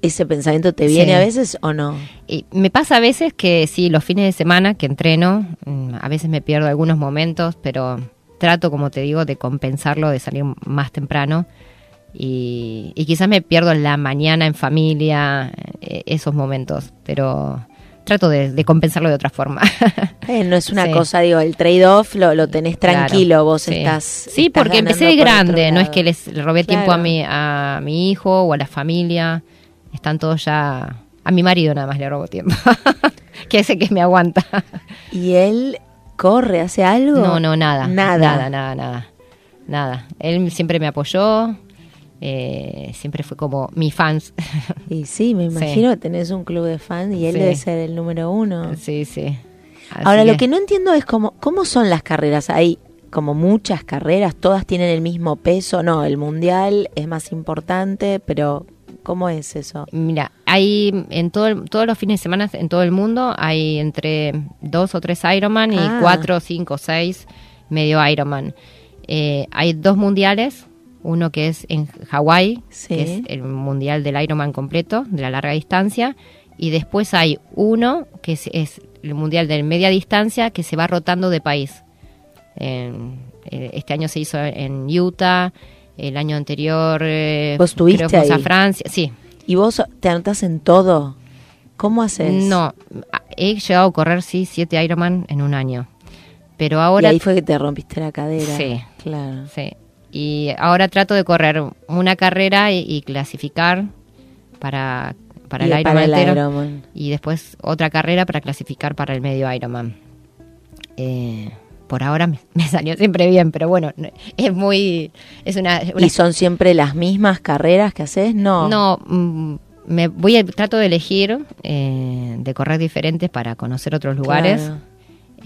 ¿Ese pensamiento te viene Sí. a veces o no? Y me pasa a veces que sí, los fines de semana que entreno, mm, a veces me pierdo algunos momentos, pero trato, como te digo, de compensarlo, de salir más temprano. Y, y quizás me pierdo la mañana en familia, eh, esos momentos, pero trato de, de compensarlo de otra forma. Eh, no es una Sí. cosa, digo, el trade-off lo, lo tenés Claro, tranquilo, vos sí. estás. Sí, estás porque empecé de grande, no es que les le robé tiempo a Claro. mi, a mi hijo o a la familia. Están todos ya. A mi marido nada más le robo tiempo. que ese que me aguanta. ¿Y él corre, hace algo? No, no, nada. Nada. Nada, nada, nada. Nada. Él siempre me apoyó. Eh, siempre fue como mi fans. Y sí, me Sí. imagino que tenés un club de fans y él Sí. debe ser el número uno. sí, sí. Así Ahora, lo que no entiendo es cómo, cómo son las carreras. Hay como muchas carreras, todas tienen el mismo peso. No, el mundial es más importante, pero ¿cómo es eso? Mira, hay en todo el- todos los fines de semana en todo el mundo hay entre dos o tres Ironman y Ah. cuatro, cinco, seis medio Ironman. Eh, hay dos mundiales, uno que es en Hawái, Sí. que es el mundial del Ironman completo, de la larga distancia, y después hay uno que es, es el mundial de media distancia que se va rotando de país. Eh, este año se hizo en Utah, el año anterior eh, ¿Vos estuviste creo que fuimos a? Francia, sí. ¿Y vos te anotás en todo? ¿Cómo haces? No, he llegado a correr sí siete Ironman en un año, pero y ahora ahí fue que te rompiste la cadera. Sí. Claro. Sí. Y ahora trato de correr una carrera y, y clasificar para, para Y el Ironman. Y después otra carrera para clasificar para el medio Ironman. Eh, por ahora me, me salió siempre bien, pero bueno, no- es muy... Es una, una- ¿Y son siempre las mismas carreras que haces? No. no, mm, me voy a, trato de elegir eh, de correr diferentes para conocer otros lugares. Claro.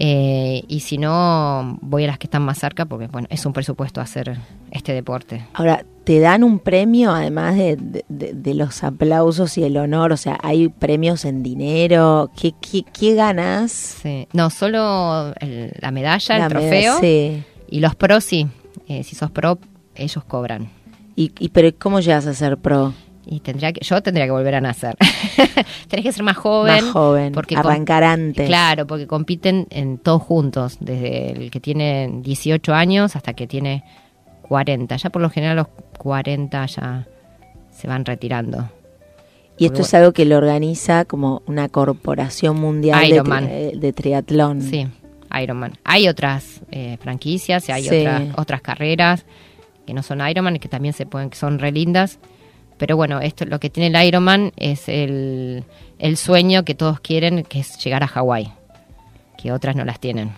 Eh, y si no, voy a las que están más cerca porque, bueno, es un presupuesto hacer este deporte. Ahora, ¿te dan un premio además de, de- de- de los aplausos y el honor? O sea, ¿hay premios en dinero? ¿Qué, qué, qué ganas? Sí. No, solo el- la medalla, La el trofeo. sí. Y los pros, sí. Eh, si sos pro, ellos cobran. Y, y, pero ¿cómo llegas a ser pro? Y tendría que, yo tendría que volver a nacer. Tenés que ser más joven. Más joven, porque arrancar antes. Claro, porque compiten en todos juntos, desde el que tiene 18 años hasta que tiene 40. Ya por lo general los 40 ya se van retirando. Y esto es algo que lo organiza como una corporación mundial de, de triatlón. Sí, Ironman. Hay otras eh, franquicias, y hay Sí. otras, otras carreras que no son Ironman y que también se pueden, que son re lindas. Pero bueno, esto lo que tiene el Ironman es el, el sueño que todos quieren, que es llegar a Hawái, que otras no las tienen.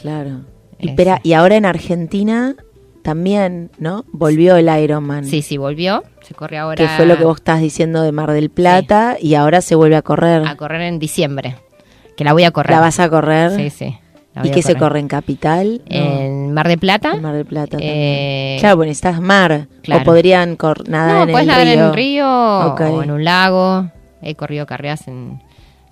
Claro. Y, espera, y ahora en Argentina también, ¿no? Volvió el Ironman. Sí, sí, volvió, se corre ahora Que fue lo que vos estás diciendo de Mar del Plata y ahora se vuelve a correr. a correr en diciembre, que la voy a correr. ¿La vas a correr? Sí, sí. ¿Y qué se corre en Capital? En Mar de Plata. en Mar del Plata. Eh, claro, bueno, estás mar. claro. O podrían nadar no, en puedes el nadar río. en un río o en un lago. He corrido carreras en,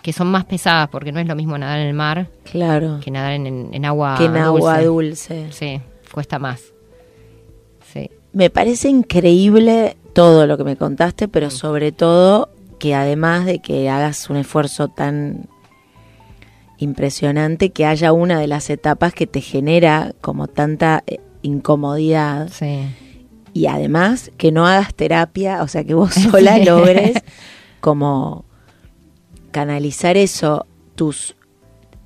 que son más pesadas porque no es lo mismo nadar en el mar Claro. que nadar en, en- en agua que en agua dulce. dulce. Sí, cuesta más. Sí. Me parece increíble todo lo que me contaste, Mm. pero sobre todo que además de que hagas un esfuerzo tan impresionante, que haya una de las etapas que te genera como tanta eh, incomodidad Sí. y además que no hagas terapia, o sea, que vos sola Sí. logres como canalizar eso, tus...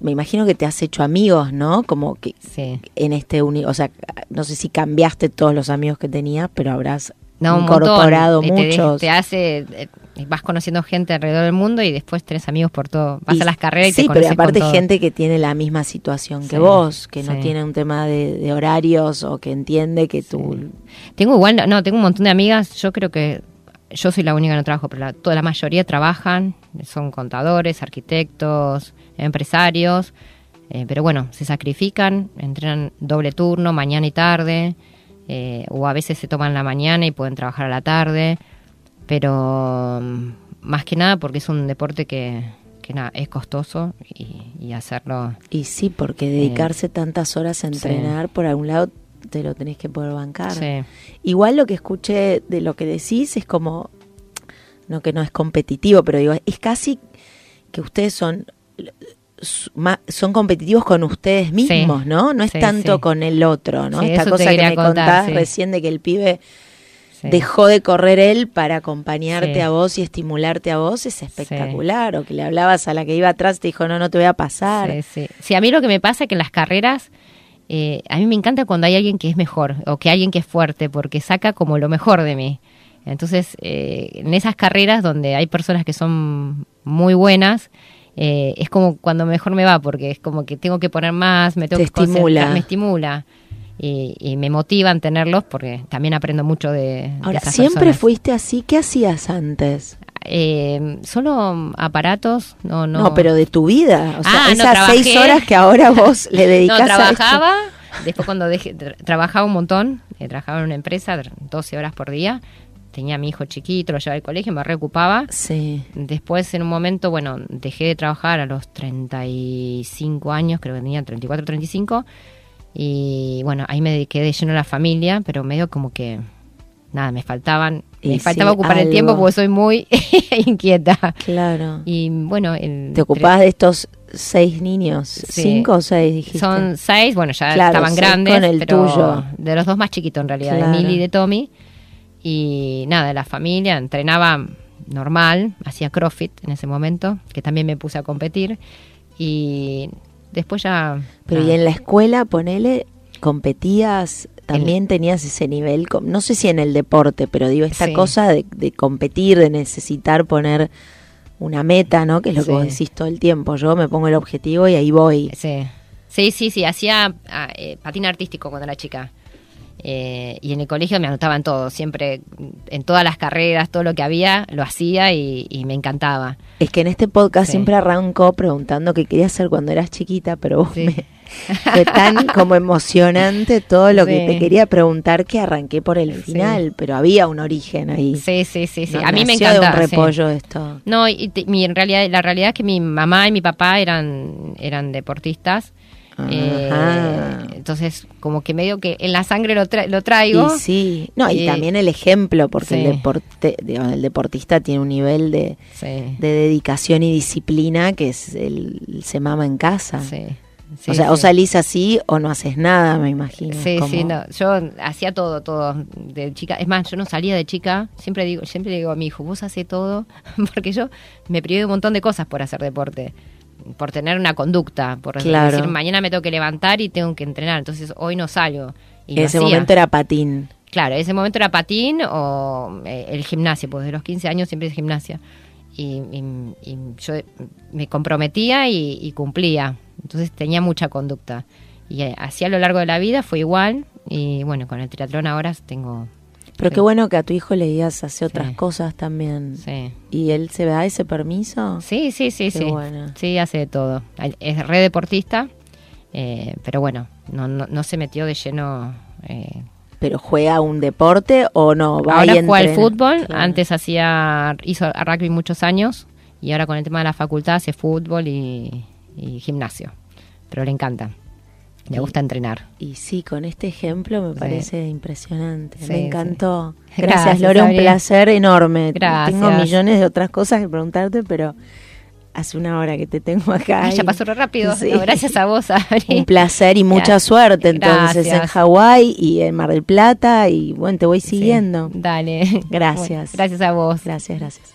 Me imagino que te has hecho amigos, ¿no? Como que Sí. en este uni, o sea, no sé si cambiaste todos los amigos que tenías, pero habrás No, incorporado te- muchos. Te, hace, eh, vas conociendo gente alrededor del mundo y después tenés amigos por todo. Vas Y- a las carreras y sí, te pero conoces aparte gente que tiene la misma situación que Sí, vos, que no tiene un tema de, de horarios o que entiende que tú... Tengo igual, no, tengo un montón de amigas. Yo creo que yo soy la única que no trabajo, pero la, toda la mayoría trabajan. Son contadores, arquitectos, empresarios. eh, pero bueno, se sacrifican, entrenan doble turno, mañana y tarde. eh, o a veces se toman la mañana y pueden trabajar a la tarde. Pero mm, más que nada porque es un deporte que, que nada, es costoso y, y hacerlo. Y sí, porque dedicarse tantas horas a entrenar, por algún lado te lo tenés que poder bancar. Sí. Igual lo que escuché de lo que decís es como, no que no es competitivo, pero digo, es casi que ustedes son son competitivos con ustedes mismos, ¿no? No es Sí, tanto sí. con el otro, ¿no? Esta cosa que me contar, contás recién de que el pibe sí. dejó de correr él para acompañarte Sí. a vos y estimularte a vos es espectacular. O que le hablabas a la que iba atrás y te dijo, no, no te voy a pasar. Sí, sí. Sí, a mí lo que me pasa es que en las carreras, eh, a mí me encanta cuando hay alguien que es mejor o que hay alguien que es fuerte, porque saca como lo mejor de mí. Entonces, eh, en esas carreras donde hay personas que son muy buenas, eh, es como cuando mejor me va, porque es como que tengo que poner más, me tengo Te que estimula. me estimula. Y, y me motivan tenerlos porque también aprendo mucho de, de Ahora, esas ¿siempre personas. fuiste así? ¿Qué hacías antes? Eh, solo aparatos, no, no. No, pero de tu vida. O sea, Ah, no, esas trabajé. seis horas que ahora vos le dedicas No, a trabajaba, después cuando dejé, tra- trabajaba un montón, eh, trabajaba en una empresa, tr- 12 horas por día, tenía a mi hijo chiquito, lo llevaba al colegio, me reocupaba. Sí. Después en un momento, bueno, dejé de trabajar a los 35 años, creo que tenía 34, 35, y bueno, ahí me dediqué de lleno a la familia, pero medio como que, nada, me faltaban, Y me faltaba sí, ocupar el tiempo porque soy muy inquieta. Claro. Y bueno, el- Te ocupabas de estos seis niños, Sí. cinco o seis dijiste. Son seis, bueno, ya Claro, estaban grandes. con el pero tuyo. De los dos más chiquitos, en realidad, Claro. de Milly y de Tommy. Y nada, la familia entrenaba normal, hacía CrossFit en ese momento, que también me puse a competir. Y después ya. Pero y en la escuela, ponele, competías, también tenías ese nivel, no sé si en el deporte, pero digo, esta Sí. cosa de, de competir, de necesitar poner una meta, ¿no? Que es lo que vos decís todo el tiempo. Yo me pongo el objetivo y ahí voy. Sí, sí, sí, sí, hacía ah, eh, patín artístico cuando era chica. Eh, y en el colegio me anotaban todo, siempre en todas las carreras, todo lo que había, lo hacía y, y me encantaba. Es que en este podcast Sí. siempre arrancó preguntando qué querías hacer cuando eras chiquita, pero vos Sí. me, fue tan como emocionante todo lo que te quería preguntar que arranqué por el final, pero había un origen ahí. Sí, sí, sí, sí. No, a mí me encantaba. de un repollo esto. No, y te- mi, en realidad, la realidad es que mi mamá y mi papá eran, eran deportistas. Eh, entonces, como que medio que en la sangre lo, tra- lo traigo. Y sí, no, y Y- también el ejemplo, porque el, deporte, digamos, el deportista tiene un nivel de, Sí, de dedicación y disciplina que es el, se mama en casa. sí, sí, o sea, o salís así o no haces nada, me imagino. Sí, como- sí, no. Yo hacía todo, todo de chica. Es más, yo no salía de chica. Siempre digo, siempre digo a mi hijo, vos haces todo, porque yo me privé de un montón de cosas por hacer deporte, por tener una conducta, por Claro. decir mañana me tengo que levantar y tengo que entrenar, entonces hoy no salgo. Y ese momento era patín. Claro, ese momento era patín o eh, el gimnasio, pues de los 15 años siempre es gimnasia. Y, y- y yo me comprometía y, y cumplía. Entonces tenía mucha conducta. Y eh, así a lo largo de la vida fue igual. Y bueno, con el triatlón ahora tengo... Pero Sí. qué bueno que a tu hijo le digas hacer otras Sí. cosas también. Sí, ¿Y él se da ese permiso? sí, sí, sí. Qué sí. bueno. Sí, hace de todo. Es re deportista, eh, pero bueno, no, no, no se metió de lleno... eh, ¿Pero juega un deporte o no? Va ahora y juega al fútbol, Claro. antes hacía hizo a rugby muchos años y ahora con el tema de la facultad hace fútbol y, y gimnasio. Pero le encanta. Y- gusta entrenar. Y sí, con este ejemplo me Sí. parece impresionante. Sí, me sí. encantó. Gracias, Gracias, Lore, un placer enorme. Gracias. Tengo millones de otras cosas que preguntarte, pero hace una hora que te tengo acá. Ay, ya y- pasó re rápido. Sí. No, gracias a vos, Ari. Un placer y mucha Gracias. suerte entonces en. Hawái y en Mar del Plata y bueno, te voy Sí, siguiendo. Dale. Gracias. Bueno, gracias a vos. Gracias, gracias.